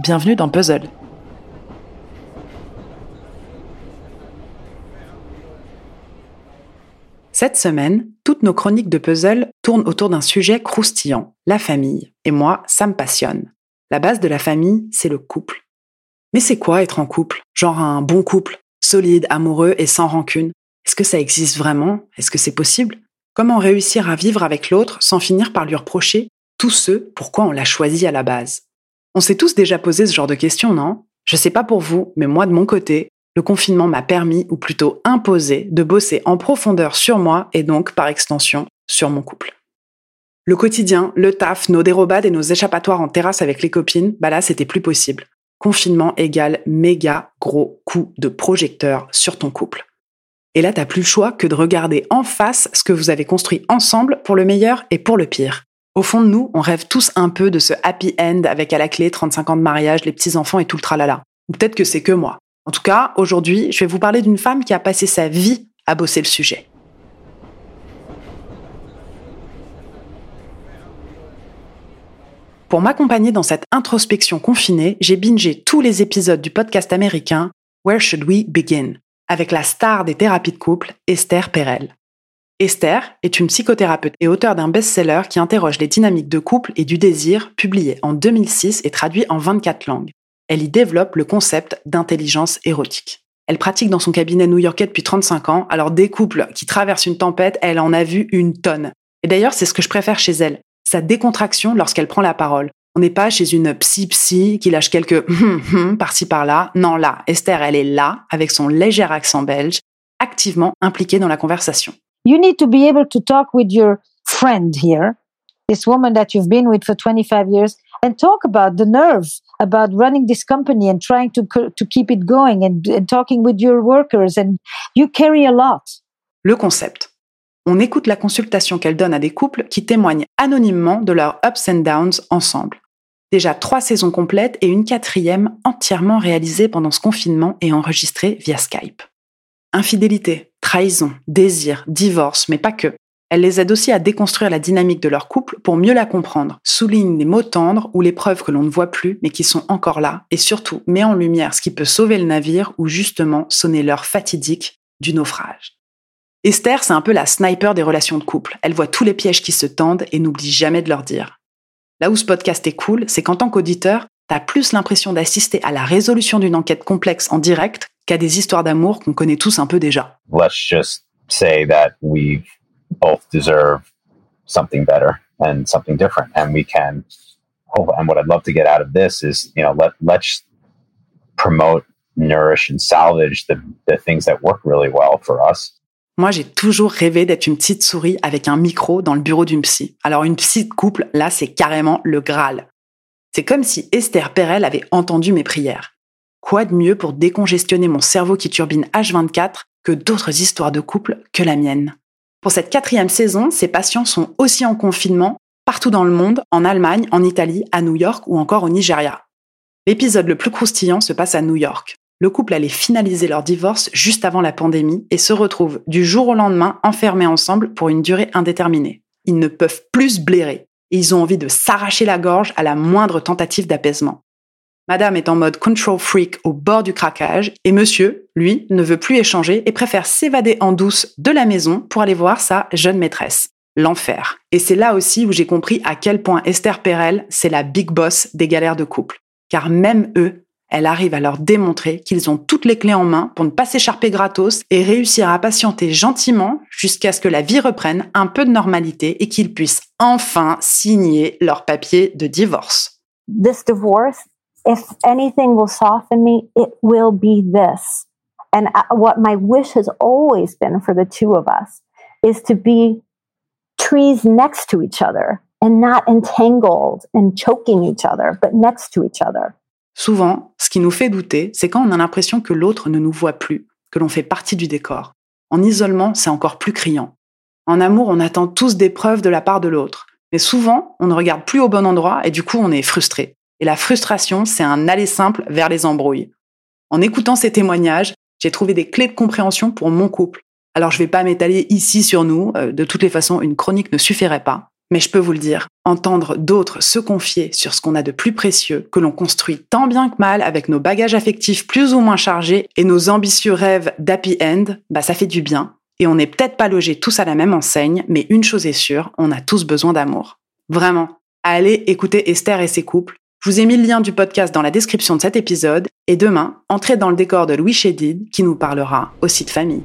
bienvenue dans Puzzle. Cette semaine, toutes nos chroniques de puzzle tournent autour d'un sujet croustillant, la famille. Et moi, ça me passionne. La base de la famille, c'est le couple. Mais c'est quoi être en couple? Genre un bon couple, solide, amoureux et sans rancune? Est-ce que ça existe vraiment? Est-ce que c'est possible? Comment réussir à vivre avec l'autre sans finir par lui reprocher? Tout ce pourquoi on l'a choisi à la base? On s'est tous déjà posé ce genre de questions, non? Je sais pas pour vous, mais moi de mon côté, le confinement m'a permis, ou plutôt imposé, de bosser en profondeur sur moi et donc, par extension, sur mon couple. Le quotidien, le taf, nos dérobades et nos échappatoires en terrasse avec les copines, bah là, c'était plus possible. Confinement égale méga gros coup de projecteur sur ton couple. Et là, t'as plus le choix que de regarder en face ce que vous avez construit ensemble pour le meilleur et pour le pire. Au fond de nous, on rêve tous un peu de ce happy end avec à la clé 35 ans de mariage, les petits-enfants et tout le tralala. Ou peut-être que c'est que moi. En tout cas, aujourd'hui, je vais vous parler d'une femme qui a passé sa vie à bosser le sujet. Pour m'accompagner dans cette introspection confinée, j'ai bingé tous les épisodes du podcast américain Where Should We Begin avec la star des thérapies de couple, Esther Perel. Esther est une psychothérapeute et auteure d'un best-seller qui interroge les dynamiques de couple et du désir, publié en 2006 et traduit en 24 langues. Elle y développe le concept d'intelligence érotique. Elle pratique dans son cabinet new-yorkais depuis 35 ans, alors des couples qui traversent une tempête, elle en a vu une tonne. Et d'ailleurs, c'est ce que je préfère chez elle, sa décontraction lorsqu'elle prend la parole. On n'est pas chez une psy-psy qui lâche quelques hum hum par-ci par-là. Non, là, Esther, elle est là, avec son léger accent belge, activement impliquée dans la conversation. You need to be able to talk with your friend here, this woman that you've been with for 25 years, and talk about the nerves about running this company and trying to, to keep it going and, and talking with your workers. And you carry a lot. Le concept. On écoute la consultation qu'elle donne à des couples qui témoignent anonymement de leurs ups and downs ensemble. Déjà trois saisons complètes et une quatrième entièrement réalisée pendant ce confinement et enregistrée via Skype. Infidélité, trahison, désir, divorce, mais pas que. Elle les aide aussi à déconstruire la dynamique de leur couple pour mieux la comprendre, souligne les mots tendres ou les preuves que l'on ne voit plus mais qui sont encore là, et surtout met en lumière ce qui peut sauver le navire ou justement sonner l'heure fatidique du naufrage. Esther, c'est un peu la sniper des relations de couple. Elle voit tous les pièges qui se tendent et n'oublie jamais de leur dire. Là où ce podcast est cool, c'est qu'en tant qu'auditeur, t'as plus l'impression d'assister à la résolution d'une enquête complexe en direct qu'à des histoires d'amour qu'on connaît tous un peu déjà. Let's just say that we both deserve something better and something different, and we can. Oh, and what I'd love to get out of this is, you know, let let's promote, nourish, and salvage the the things that work really well for us moi, j'ai toujours rêvé d'être une petite souris avec un micro dans le bureau d'une psy. Alors une psy de couple, là, c'est carrément le Graal. C'est comme si Esther Perel avait entendu mes prières. Quoi de mieux pour décongestionner mon cerveau qui turbine H24 que d'autres histoires de couple que la mienne? Pour cette quatrième saison, ces patients sont aussi en confinement partout dans le monde, en Allemagne, en Italie, à New York ou encore au Nigeria. L'épisode le plus croustillant se passe à New York le couple allait finaliser leur divorce juste avant la pandémie et se retrouve du jour au lendemain enfermés ensemble pour une durée indéterminée. Ils ne peuvent plus se blairer et ils ont envie de s'arracher la gorge à la moindre tentative d'apaisement. Madame est en mode control freak au bord du craquage et monsieur, lui, ne veut plus échanger et préfère s'évader en douce de la maison pour aller voir sa jeune maîtresse. L'enfer. Et c'est là aussi où j'ai compris à quel point Esther Perel, c'est la big boss des galères de couple. Car même eux elle arrive à leur démontrer qu'ils ont toutes les clés en main pour ne pas s'écharper gratos et réussir à patienter gentiment jusqu'à ce que la vie reprenne un peu de normalité et qu'ils puissent enfin signer leur papier de divorce. This divorce, if anything will soften me, it will be this. And what my wish has always been for the two of us is to be trees next to each other and not entangled and choking each other, but next to each other. Souvent, ce qui nous fait douter, c'est quand on a l'impression que l'autre ne nous voit plus, que l'on fait partie du décor. En isolement, c'est encore plus criant. En amour, on attend tous des preuves de la part de l'autre. Mais souvent, on ne regarde plus au bon endroit et du coup, on est frustré. Et la frustration, c'est un aller simple vers les embrouilles. En écoutant ces témoignages, j'ai trouvé des clés de compréhension pour mon couple. Alors, je ne vais pas m'étaler ici sur nous. Euh, de toutes les façons, une chronique ne suffirait pas. Mais je peux vous le dire, entendre d'autres se confier sur ce qu'on a de plus précieux, que l'on construit tant bien que mal avec nos bagages affectifs plus ou moins chargés et nos ambitieux rêves d'happy end, bah ça fait du bien. Et on n'est peut-être pas logés tous à la même enseigne, mais une chose est sûre, on a tous besoin d'amour. Vraiment. Allez écouter Esther et ses couples. Je vous ai mis le lien du podcast dans la description de cet épisode et demain, entrez dans le décor de Louis Chédid qui nous parlera aussi de famille.